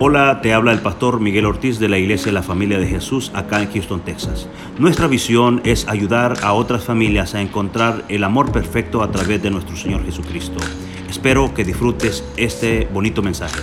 Hola, te habla el pastor Miguel Ortiz de la Iglesia de la Familia de Jesús acá en Houston, Texas. Nuestra visión es ayudar a otras familias a encontrar el amor perfecto a través de nuestro Señor Jesucristo. Espero que disfrutes este bonito mensaje.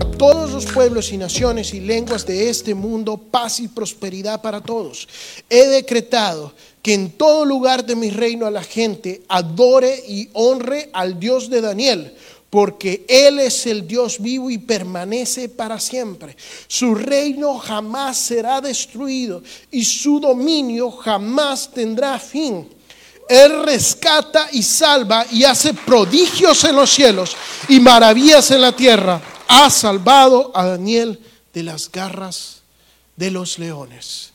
A todos los pueblos y naciones y lenguas de este mundo, paz y prosperidad para todos. He decretado que en todo lugar de mi reino a la gente adore y honre al Dios de Daniel porque Él es el Dios vivo y permanece para siempre. Su reino jamás será destruido y su dominio jamás tendrá fin. Él rescata y salva y hace prodigios en los cielos y maravillas en la tierra. Ha salvado a Daniel de las garras de los leones.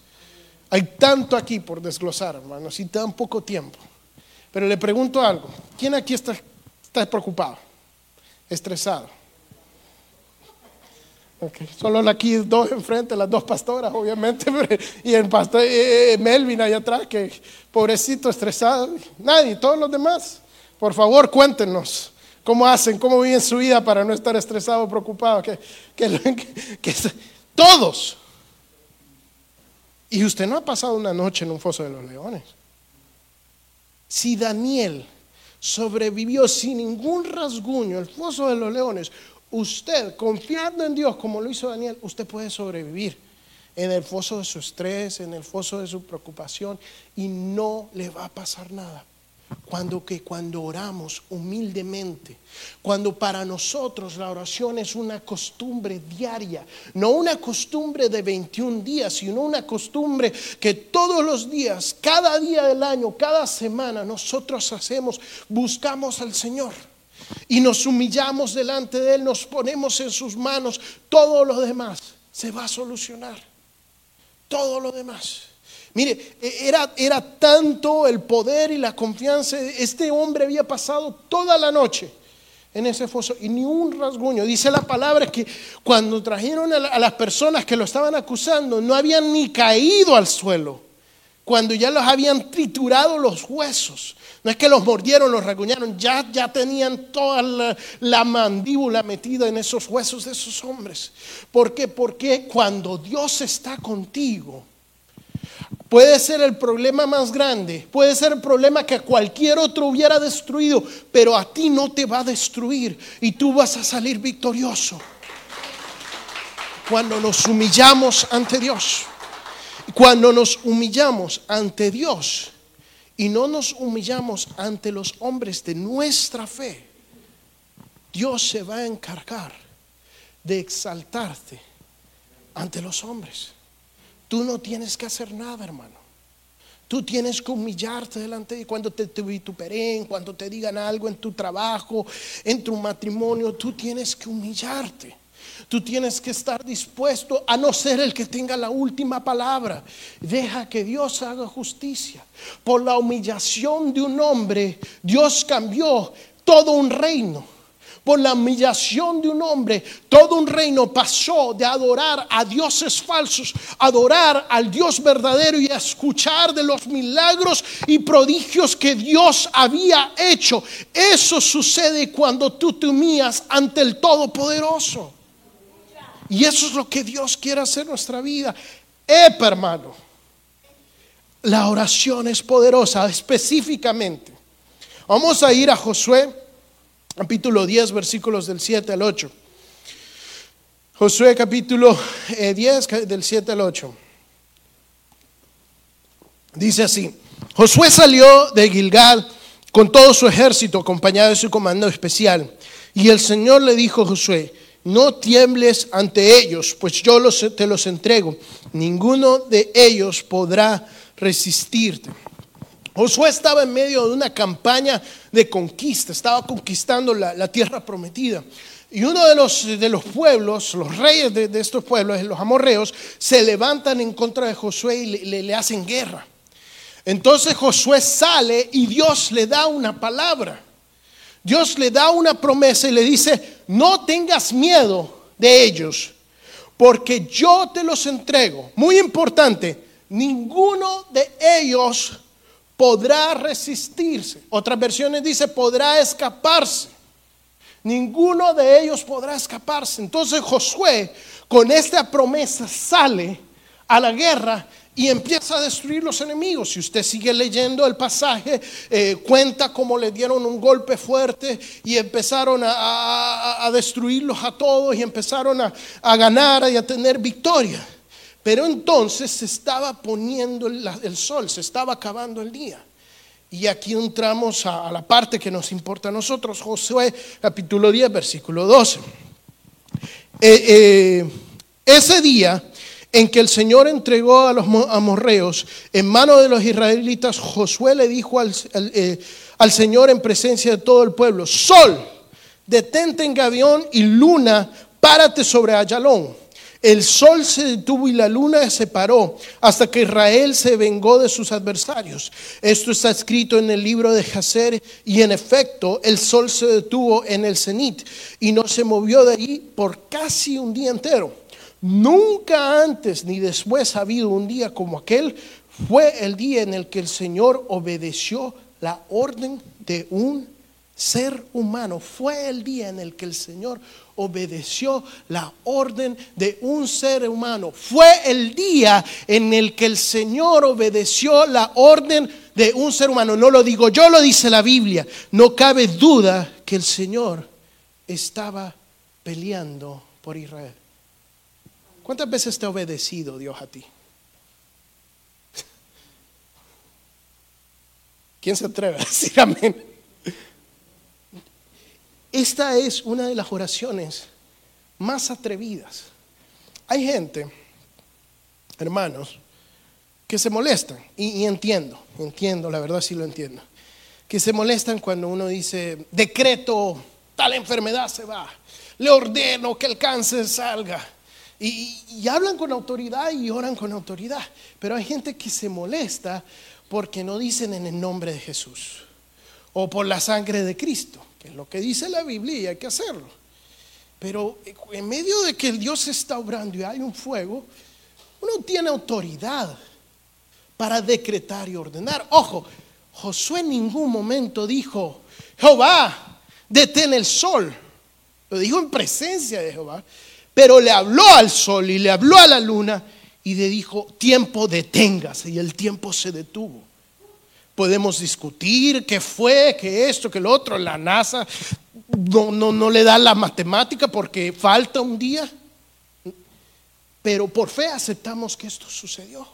Hay tanto aquí por desglosar, hermanos, y tan poco tiempo. Pero le pregunto algo. ¿Quién aquí está, está preocupado? Estresado. Solo aquí dos enfrente, las dos pastoras, obviamente, y el pastor eh, eh, Melvin allá atrás, que pobrecito estresado. Nadie, todos los demás. Por favor, cuéntenos cómo hacen, cómo viven su vida para no estar estresado, preocupado. Que, que, todos. Y usted no ha pasado una noche en un foso de los leones. Si Daniel sobrevivió sin ningún rasguño el foso de los leones, usted, confiando en Dios como lo hizo Daniel, usted puede sobrevivir en el foso de su estrés, en el foso de su preocupación y no le va a pasar nada. Cuando que cuando oramos humildemente, cuando para nosotros la oración es una costumbre diaria, no una costumbre de 21 días, sino una costumbre que todos los días, cada día del año, cada semana nosotros hacemos, buscamos al Señor y nos humillamos delante de Él, nos ponemos en sus manos, todo lo demás se va a solucionar. Todo lo demás. Mire, e, era, era tanto el poder y la confianza. Este hombre había pasado toda la noche en ese foso y ni un rasguño. Dice la palabra que cuando trajeron a, las personas que lo estaban acusando, no habían ni caído al suelo. Cuando ya los habían triturado los huesos. No es que los mordieron, los rasguñaron, ya, ya tenían toda la, la, mandíbula metida en esos huesos de esos hombres. ¿Por qué? Porque cuando Dios está contigo, Puede ser el problema más grande, puede ser el problema que cualquier otro hubiera destruido, pero a ti no te va a destruir y tú vas a salir victorioso. Cuando nos humillamos ante Dios, cuando nos humillamos ante Dios y no nos humillamos ante los hombres de nuestra fe, Dios se va a encargar de exaltarte ante los hombres. Tú no tienes que hacer nada, hermano. Tú tienes que humillarte delante de cuando te, vituperen, cuando te digan algo en tu trabajo, en tu matrimonio. Tú tienes que humillarte. Tú tienes que estar dispuesto a no ser el que tenga la última palabra. Deja que Dios haga justicia. Por la humillación de un hombre, Dios cambió todo un reino por la humillación de un hombre, todo un reino pasó de adorar a dioses falsos, adorar al Dios verdadero y a escuchar de los milagros y prodigios que Dios había hecho. Eso sucede cuando tú te humillas ante el Todopoderoso. Y eso es lo que Dios quiere hacer en nuestra vida. Epa, hermano. La oración es poderosa, específicamente. Vamos a ir a Josué capítulo 10, versículos del 7 al 8. Josué capítulo 10, eh, del 7 al 8. Dice así, Josué salió de Gilgal con todo su ejército, acompañado de su comando especial. Y el Señor le dijo a Josué, no tiembles ante ellos, pues yo te los entrego. Ninguno de ellos podrá resistirte. Josué estaba en medio de una campaña de conquista, estaba conquistando la, tierra prometida. Y uno de los, de los pueblos, los reyes de, estos pueblos, los amorreos, se levantan en contra de Josué y le, le hacen guerra. Entonces Josué sale y Dios le da una palabra. Dios le da una promesa y le dice, no tengas miedo de ellos, porque yo te los entrego. Muy importante, ninguno de ellos podrá resistirse. Otras versiones dice podrá escaparse. Ninguno de ellos podrá escaparse. Entonces Josué con esta promesa sale a la guerra y empieza a destruir los enemigos. Si usted sigue leyendo el pasaje, eh, cuenta cómo le dieron un golpe fuerte y empezaron a, destruirlos a todos y empezaron a, ganar y a tener victoria. Pero entonces se estaba poniendo el, sol, se estaba acabando el día. Y aquí entramos a, la parte que nos importa a nosotros, Josué capítulo 10, versículo 12. Eh, eh, ese día en que el Señor entregó a los amorreos en manos de los israelitas, Josué le dijo eh, al, Señor en presencia de todo el pueblo, Sol, detente en Gavión y luna, párate sobre Ayalón. El sol se detuvo y la luna se paró hasta que Israel se vengó de sus adversarios. Esto está escrito en el libro de Jacer y en efecto el sol se detuvo en el cenit y no se movió de ahí por casi un día entero. Nunca antes ni después ha habido un día como aquel. Fue el día en el que el Señor obedeció la orden de un ser humano. Fue el día en el que el Señor obedeció la orden de un ser humano. Fue el día en el que el Señor obedeció la orden de un ser humano. No lo digo yo, lo dice la Biblia. No cabe duda que el Señor estaba peleando por Israel. ¿Cuántas veces te ha obedecido Dios a ti? ¿Quién se atreve a decir amén? Esta es una de las oraciones más atrevidas. Hay gente, hermanos, que se molestan, y, entiendo, entiendo, la verdad sí lo entiendo, que se molestan cuando uno dice, decreto, tal enfermedad se va, le ordeno que el cáncer salga, y, hablan con autoridad y oran con autoridad. Pero hay gente que se molesta porque no dicen en el nombre de Jesús o por la sangre de Cristo, es lo que dice la Biblia y hay que hacerlo. Pero en medio de que el Dios está obrando y hay un fuego, uno tiene autoridad para decretar y ordenar. Ojo, Josué en ningún momento dijo, Jehová, detén el sol. Lo dijo en presencia de Jehová. Pero le habló al sol y le habló a la luna y le dijo, tiempo deténgase. Y el tiempo se detuvo. Podemos discutir qué fue, qué esto, qué lo otro. La NASA no, no, no le da la matemática porque falta un día. Pero por fe aceptamos que esto sucedió.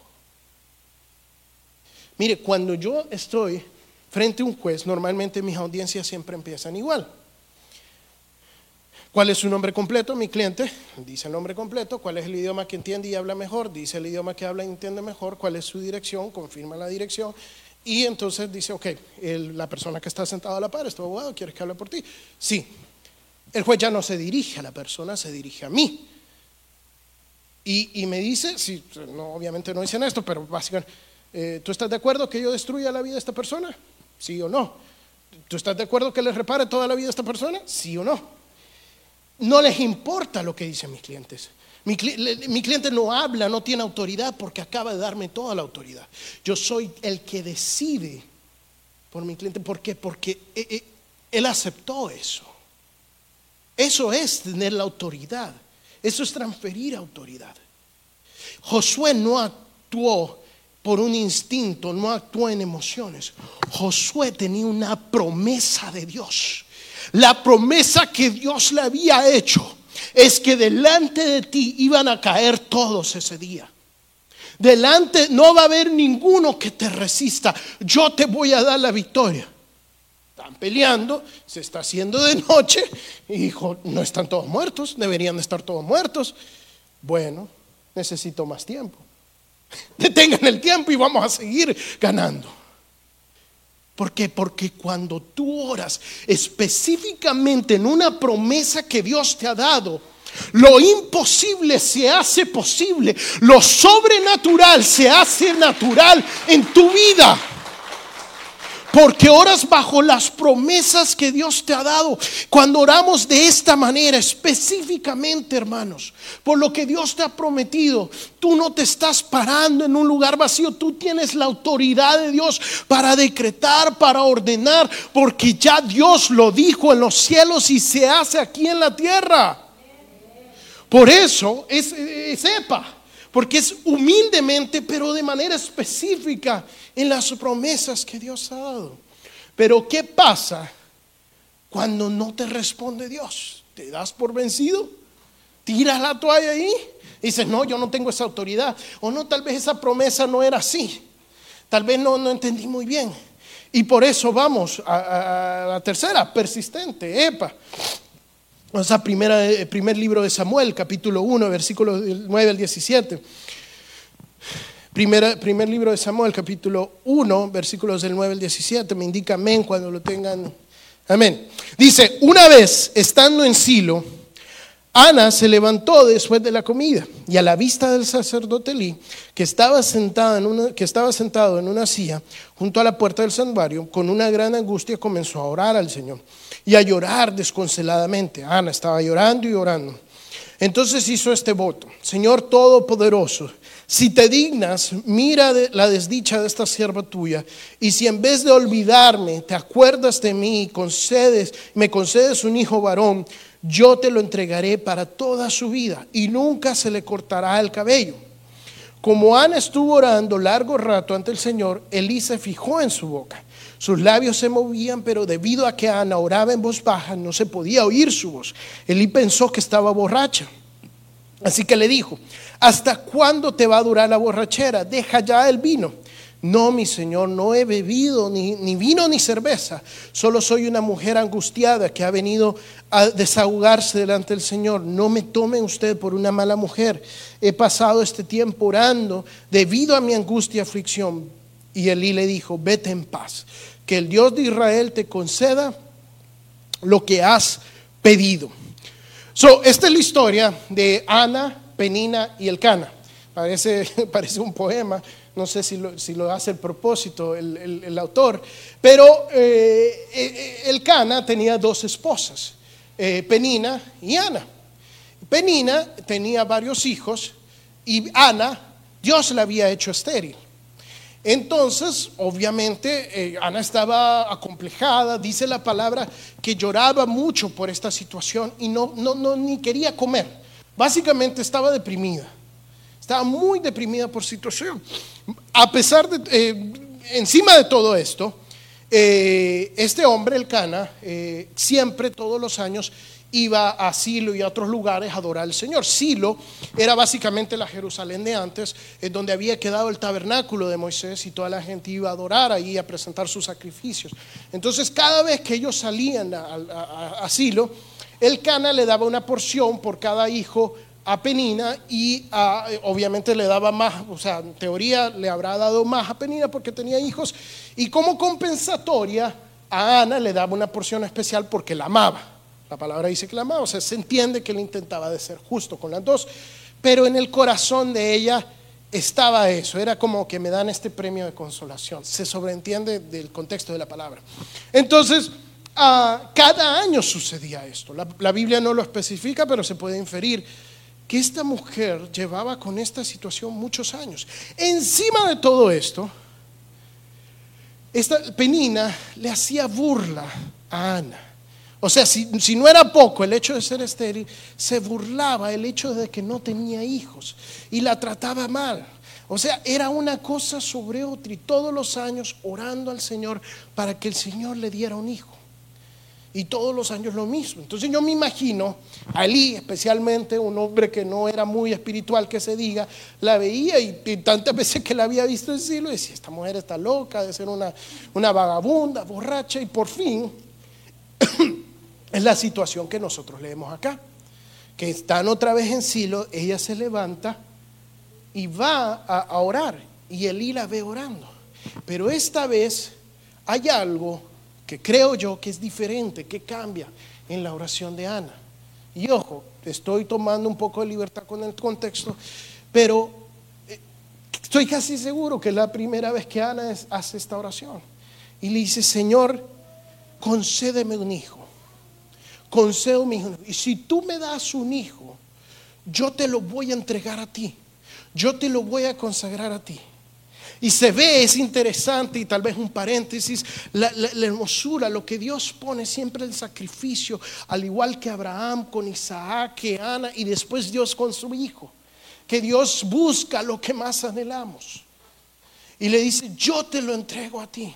Mire, cuando yo estoy frente a un juez, normalmente mis audiencias siempre empiezan igual. ¿Cuál es su nombre completo? Mi cliente dice el nombre completo. ¿Cuál es el idioma que entiende y habla mejor? Dice el idioma que habla y entiende mejor. ¿Cuál es su dirección? Confirma la dirección. Y entonces dice, ok, la persona que está sentada a la par, este abogado, ¿quieres que hable por ti? Sí. El juez ya no se dirige a la persona, se dirige a mí. Y, me dice, sí, no, obviamente no dicen esto, pero básicamente, eh, ¿tú estás de acuerdo que yo destruya la vida de esta persona? Sí o no. ¿Tú estás de acuerdo que le repare toda la vida a esta persona? Sí o no no les importa lo que dicen mis clientes. Mi, cliente no habla, no tiene autoridad porque acaba de darme toda la autoridad. Yo soy el que decide por mi cliente. ¿Por qué? Porque eh, eh, él aceptó eso. Eso es tener la autoridad. Eso es transferir autoridad. Josué no actuó por un instinto, no actuó en emociones. Josué tenía una promesa de Dios. La promesa que Dios le había hecho es que delante de ti iban a caer todos ese día. Delante no va a haber ninguno que te resista. Yo te voy a dar la victoria. Están peleando, se está haciendo de noche. Hijo, no están todos muertos, deberían de estar todos muertos. Bueno, necesito más tiempo. Detengan el tiempo y vamos a seguir ganando. ¿Por qué? Porque cuando tú oras específicamente en una promesa que Dios te ha dado, lo imposible se hace posible, lo sobrenatural se hace natural en tu vida. Porque oras bajo las promesas que Dios te ha dado. Cuando oramos de esta manera, específicamente, hermanos, por lo que Dios te ha prometido, tú no te estás parando en un lugar vacío. Tú tienes la autoridad de Dios para decretar, para ordenar, porque ya Dios lo dijo en los cielos y se hace aquí en la tierra. Por eso es, sepa porque es humildemente, pero de manera específica en las promesas que Dios ha dado. Pero ¿qué pasa cuando no te responde Dios? ¿Te das por vencido? ¿Tiras la toalla ahí? Dices, no, yo no tengo esa autoridad. O no, tal vez esa promesa no era así. Tal vez no, no entendí muy bien. Y por eso vamos a, a la tercera, persistente, EPA. Vamos a primera, el primer libro de Samuel, capítulo 1, versículos 9 al 17. Primera, primer libro de Samuel, capítulo 1, versículos del 9 al 17. Me indica amén cuando lo tengan. Amén. Dice, una vez estando en Silo, Ana se levantó después de la comida y a la vista del sacerdote Lee, que estaba, sentada en una, que estaba sentado en una silla junto a la puerta del santuario, con una gran angustia comenzó a orar al Señor y a llorar desconsoladamente. Ana estaba llorando y llorando. Entonces hizo este voto, Señor Todopoderoso, si te dignas, mira la desdicha de esta sierva tuya, y si en vez de olvidarme, te acuerdas de mí y concedes, me concedes un hijo varón, yo te lo entregaré para toda su vida y nunca se le cortará el cabello. Como Ana estuvo orando largo rato ante el Señor, Elí se fijó en su boca. Sus labios se movían, pero debido a que Ana oraba en voz baja, no se podía oír su voz. Elí pensó que estaba borracha. Así que le dijo, ¿hasta cuándo te va a durar la borrachera? Deja ya el vino. No, mi Señor, no he bebido ni, ni, vino ni cerveza. Solo soy una mujer angustiada que ha venido a desahogarse delante del Señor. No me tome usted por una mala mujer. He pasado este tiempo orando debido a mi angustia y aflicción. Y Elí le dijo, vete en paz que el Dios de Israel te conceda lo que has pedido. So, esta es la historia de Ana, Penina y Elcana. Parece, parece un poema, no sé si lo, hace el propósito el, autor, pero eh, eh, Elcana tenía dos esposas, eh, Penina y Ana. Penina tenía varios hijos y Ana, Dios la había hecho estéril. Entonces, obviamente, eh, Ana estaba acomplejada, dice la palabra que lloraba mucho por esta situación y no, no, no ni quería comer. Básicamente estaba deprimida, estaba muy deprimida por situación. A pesar de, eh, encima de todo esto, eh, este hombre, el Cana, siempre, todos los años, iba a Silo y a otros lugares a adorar al Señor. Silo era básicamente la Jerusalén de antes, donde había quedado el tabernáculo de Moisés y toda la gente iba a adorar ahí, a presentar sus sacrificios. Entonces, cada vez que ellos salían a, Silo, el Cana le daba una porción por cada hijo a Penina y obviamente le daba más, o sea, en teoría le habrá dado más a Penina porque tenía hijos y como compensatoria a Ana le daba una porción especial porque la amaba. La palabra dice que la amaba, o sea, se entiende que él intentaba de ser justo con las dos, pero en el corazón de ella estaba eso, era como que me dan este premio de consolación, se sobreentiende del contexto de la palabra. Entonces, ah, cada año sucedía esto, la Biblia no lo especifica, pero se puede inferir que esta mujer llevaba con esta situación muchos años. Encima de todo esto, esta Penina le hacía burla a Ana. O sea, si, no era poco el hecho de ser estéril, se burlaba el hecho de que no tenía hijos y la trataba mal. O sea, era una cosa sobre otra y todos los años orando al Señor para que el Señor le diera un hijo. Y todos los años lo mismo. Entonces yo me imagino a Elí, especialmente un hombre que no era muy espiritual que se diga, la veía y, tantas veces que la había visto en cielo, decía, esta mujer está loca, de ser una, una vagabunda, borracha, y por fin Es la situación que nosotros leemos acá. Que están otra vez en Silo, ella se levanta y va a, orar. Y Elí la ve orando. Pero esta vez hay algo que creo yo que es diferente, que cambia en la oración de Ana. Y ojo, estoy tomando un poco de libertad con el contexto, pero eh, estoy casi seguro que es la primera vez que Ana hace esta oración. y le dice, Señor, concédeme un hijo. Concédeme un hijo. Y si tú me das un hijo, yo te lo voy a entregar a ti. Yo te lo voy a consagrar a ti. Y se ve, es interesante y tal vez un paréntesis, la, hermosura, lo que Dios pone siempre el sacrificio, al igual que Abraham con Isaac, que Ana y después Dios con su hijo. Que Dios busca lo que más anhelamos. Y le dice, yo te lo entrego a ti.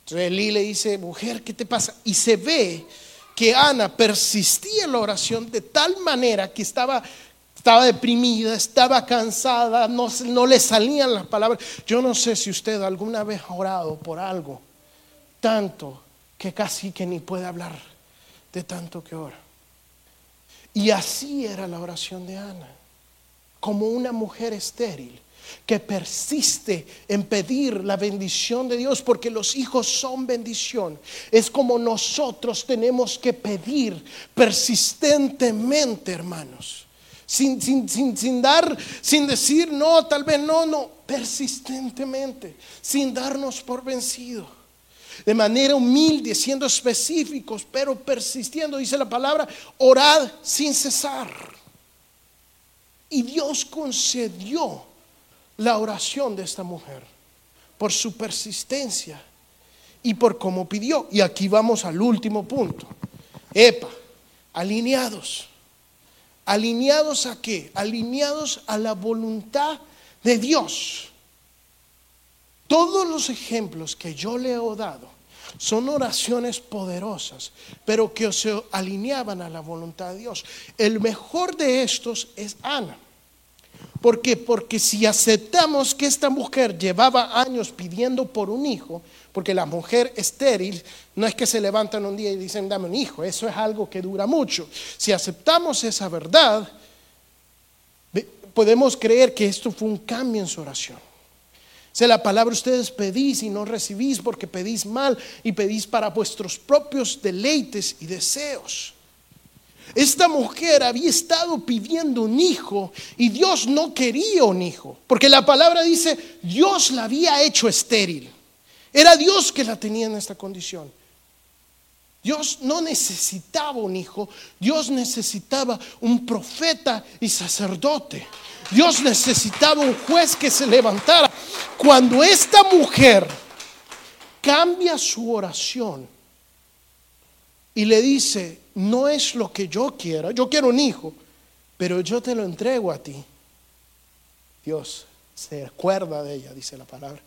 Entonces Elí le dice, mujer, ¿qué te pasa? Y se ve que Ana persistía en la oración de tal manera que estaba estaba deprimida, estaba cansada, no, no, le salían las palabras. Yo no sé si usted alguna vez ha orado por algo tanto que casi que ni puede hablar de tanto que ora. Y así era la oración de Ana, como una mujer estéril que persiste en pedir la bendición de Dios, porque los hijos son bendición. Es como nosotros tenemos que pedir persistentemente, hermanos sin, sin, dar, sin decir no, tal vez no, no, persistentemente, sin darnos por vencido. De manera humilde, siendo específicos, pero persistiendo, dice la palabra, orad sin cesar. Y Dios concedió la oración de esta mujer por su persistencia y por cómo pidió. Y aquí vamos al último punto. Epa, alineados ¿Alineados a qué? Alineados a la voluntad de Dios. Todos los ejemplos que yo le he dado son oraciones poderosas, pero que se alineaban a la voluntad de Dios. El mejor de estos es Ana. ¿Por qué? Porque si aceptamos que esta mujer llevaba años pidiendo por un hijo, porque la mujer estéril no es que se levantan un día y dicen, dame un hijo, eso es algo que dura mucho. Si aceptamos esa verdad, podemos creer que esto fue un cambio en su oración. Si la palabra ustedes pedís y no recibís porque pedís mal y pedís para vuestros propios deleites y deseos. Esta mujer había estado pidiendo un hijo y Dios no quería un hijo, porque la palabra dice, Dios la había hecho estéril. Era Dios que la tenía en esta condición. Dios no necesitaba un hijo, Dios necesitaba un profeta y sacerdote. Dios necesitaba un juez que se levantara. Cuando esta mujer cambia su oración y le dice, no es lo que yo quiero, yo quiero un hijo, pero yo te lo entrego a ti. Dios se acuerda de ella, dice la palabra,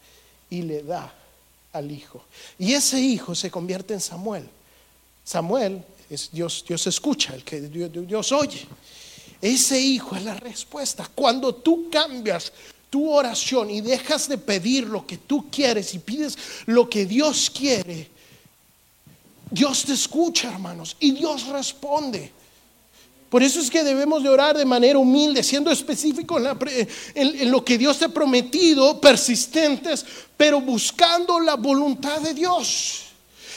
y le da al hijo. Y ese hijo se convierte en Samuel. Samuel es Dios, Dios escucha, el que Dios, Dios oye. Ese hijo es la respuesta. Cuando tú cambias tu oración y dejas de pedir lo que tú quieres y pides lo que Dios quiere, Dios te escucha, hermanos, y Dios responde. Por eso es que debemos de orar de manera humilde, siendo específico en, lo que Dios te ha prometido, persistentes, pero buscando la voluntad de Dios.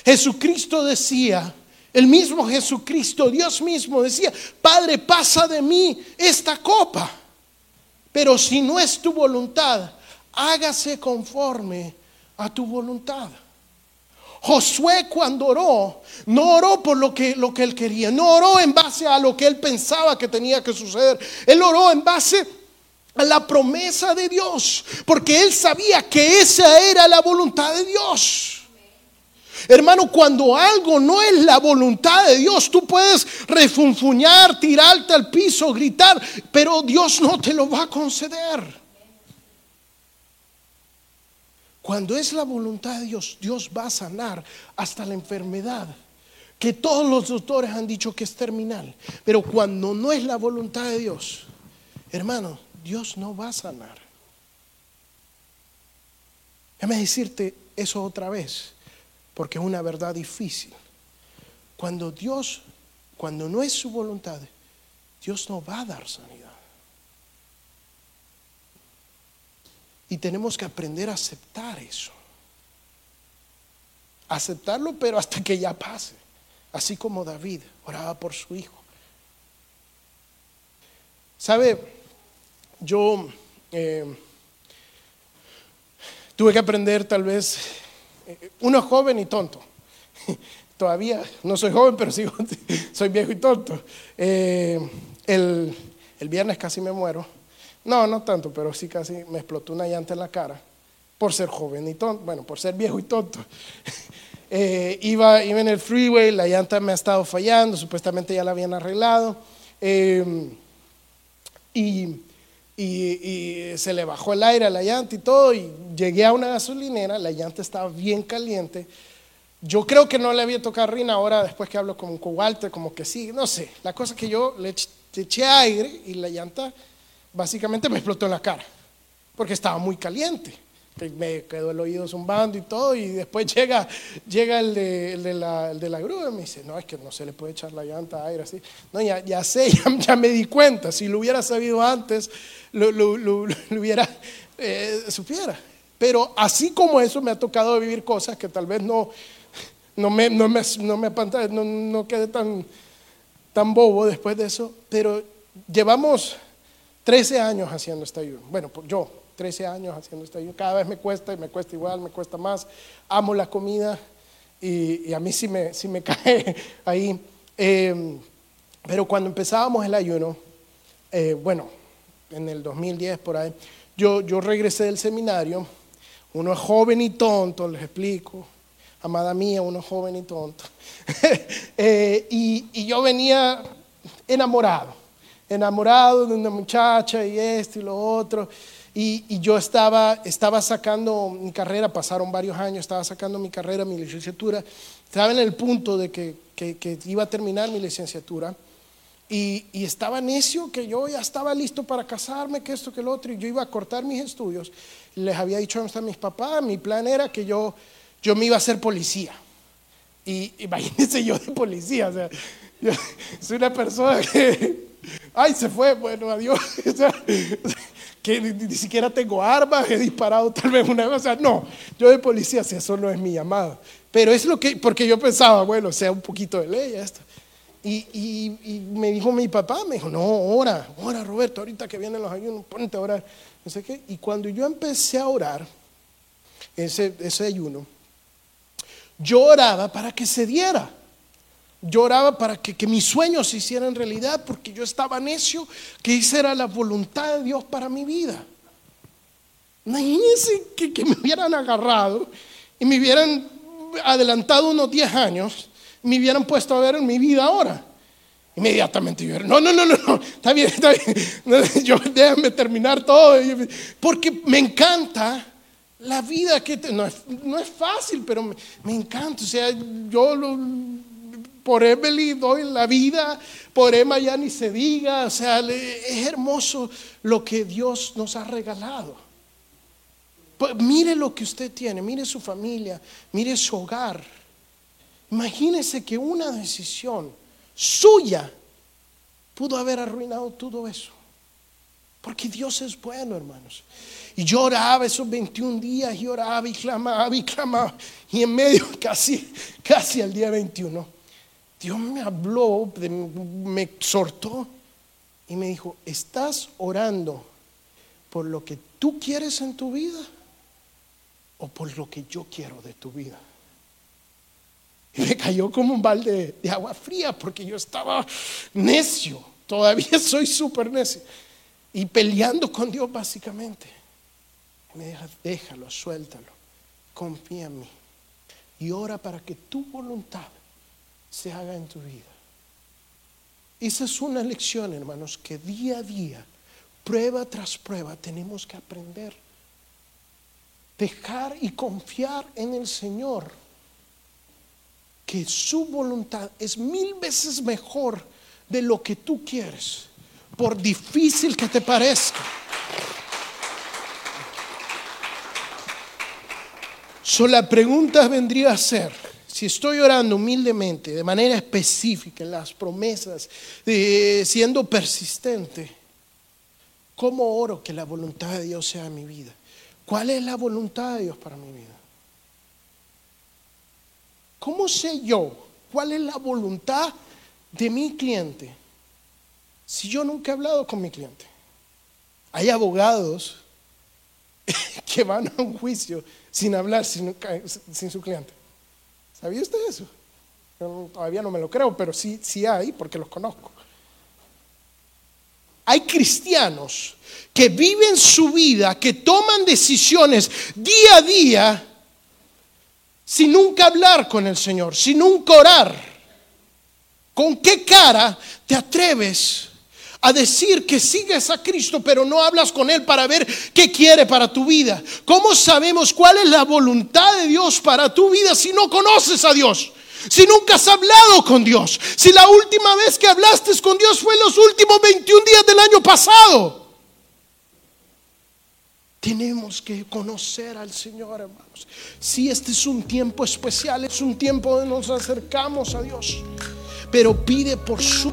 Jesucristo decía, el mismo Jesucristo, Dios mismo decía, Padre, pasa de mí esta copa, pero si no es tu voluntad, hágase conforme a tu voluntad. Josué cuando oró, no oró por lo que, lo que él quería, no oró en base a lo que él pensaba que tenía que suceder, él oró en base a la promesa de Dios, porque él sabía que esa era la voluntad de Dios. Hermano, cuando algo no es la voluntad de Dios, tú puedes refunfuñar, tirarte al piso, gritar, pero Dios no te lo va a conceder. Cuando es la voluntad de Dios, Dios va a sanar hasta la enfermedad que todos los doctores han dicho que es terminal. Pero cuando no es la voluntad de Dios, hermano, Dios no va a sanar. Déjame decirte eso otra vez, porque es una verdad difícil. Cuando Dios, cuando no es su voluntad, Dios no va a dar sanidad. Y tenemos que aprender a aceptar eso. Aceptarlo, pero hasta que ya pase. Así como David oraba por su hijo. ¿Sabe? Yo eh, tuve que aprender tal vez eh, uno joven y tonto. Todavía no soy joven, pero sigo, soy viejo y tonto. Eh, el, el viernes casi me muero. No, no tanto, pero sí casi me explotó una llanta en la cara por ser joven y tonto, bueno, por ser viejo y tonto. Eh, iba, iba en el freeway, la llanta me ha estado fallando, supuestamente ya la habían arreglado. Eh, y, se le bajó el aire a la llanta y todo, y llegué a una gasolinera, la llanta estaba bien caliente. Yo creo que no le había tocado Rina, ahora después que hablo con, con Walter, como que sí, no sé. La cosa que yo le eché aire y la llanta básicamente me explotó en la cara, porque estaba muy caliente me quedó el oído zumbando y todo, y después llega, llega el, de, la, grúa y me dice, no, es que no se le puede echar la llanta a aire así. No, ya, ya sé, ya, me di cuenta, si lo hubiera sabido antes, lo, hubiera, eh, supiera. Pero así como eso me ha tocado vivir cosas que tal vez no, no me, no me, no me no, no quede tan, tan bobo después de eso, pero llevamos 13 años haciendo este ayuno. Bueno, yo, 13 años haciendo esto. Cada vez me cuesta y me cuesta igual, me cuesta más. Amo la comida y, a mí sí me, cae ahí. Em, pero cuando empezábamos el ayuno, eh, bueno, en el 2010 por ahí, yo, regresé del seminario. Uno es joven y tonto, les explico. Amada mía, uno joven y tonto. Eh, y yo venía enamorado, enamorado de una muchacha y esto y lo otro. Y, yo estaba, estaba sacando mi carrera, pasaron varios años, estaba sacando mi carrera, mi licenciatura, estaba en el punto de que, que, iba a terminar mi licenciatura. Y, y, estaba necio que yo ya estaba listo para casarme, que esto, que lo otro, y yo iba a cortar mis estudios. Les había dicho a mis papás, mi plan era que yo, yo me iba a hacer policía. Y imagínense yo de policía, o sea, yo soy una persona que, ay, se fue, bueno, adiós. Que ni, siquiera tengo armas, he disparado tal vez una vez, o sea, no, yo de policía, si eso no es mi llamado. Pero es lo que, porque yo pensaba, bueno, sea un poquito de ley esto. Y, y, me dijo mi papá, me dijo, no, ora, ora Roberto, ahorita que vienen los ayunos, ponte a orar. No sé qué. Y cuando yo empecé a orar, ese, ese ayuno, yo oraba para que se diera. Lloraba para que, que, mis sueños se hicieran realidad porque yo estaba necio que esa era la voluntad de Dios para mi vida. Imagínense que, que me hubieran agarrado y me hubieran adelantado unos 10 años, me hubieran puesto a ver en mi vida ahora. Inmediatamente yo no, no, no, no, no, está bien, está bien, yo déjame terminar todo, porque me encanta la vida que no, es, no, es, fácil, pero me, me encanta, o sea, yo lo, por Emily doy la vida, por Emma ya ni se diga, o sea, es hermoso lo que Dios nos ha regalado. Mire lo que usted tiene, mire su familia, mire su hogar. Imagínese que una decisión suya pudo haber arruinado todo eso. Porque Dios es bueno, hermanos. Y yo oraba esos 21 días, y oraba y clamaba y clamaba. Y en medio, casi, casi al día 21, Dios me habló, me exhortó y me dijo, ¿estás orando por lo que tú quieres en tu vida o por lo que yo quiero de tu vida? Y me cayó como un balde de agua fría porque yo estaba necio, todavía soy súper necio y peleando con Dios básicamente. Y me dijo, déjalo, suéltalo, confía en mí y ora para que tu voluntad se haga en tu vida. Esa es una lección, hermanos, que día a día, prueba tras prueba, tenemos que aprender. Dejar y confiar en el Señor, que su voluntad es mil veces mejor de lo que tú quieres, por difícil que te parezca. So, la pregunta vendría a ser, si estoy orando humildemente, de manera específica, en las promesas, siendo persistente, ¿cómo oro que la voluntad de Dios sea mi vida? ¿Cuál es la voluntad de Dios para mi vida? ¿Cómo sé yo cuál es la voluntad de mi cliente si yo nunca he hablado con mi cliente? Hay abogados que van a un juicio sin hablar sin su cliente. ¿Sabía usted eso? Yo todavía no me lo creo, pero sí, sí hay porque los conozco. Hay cristianos que viven su vida, que toman decisiones día a día sin nunca hablar con el Señor, sin nunca orar. ¿Con qué cara te atreves a decir que sigues a Cristo, pero no hablas con Él para ver qué quiere para tu vida? ¿Cómo sabemos cuál es la voluntad de Dios para tu vida si no conoces a Dios? Si nunca has hablado con Dios, si la última vez que hablaste con Dios fue los últimos 21 días del año pasado. Tenemos que conocer al Señor, hermanos. Si este es un tiempo especial, es un tiempo donde nos acercamos a Dios, pero pide por su...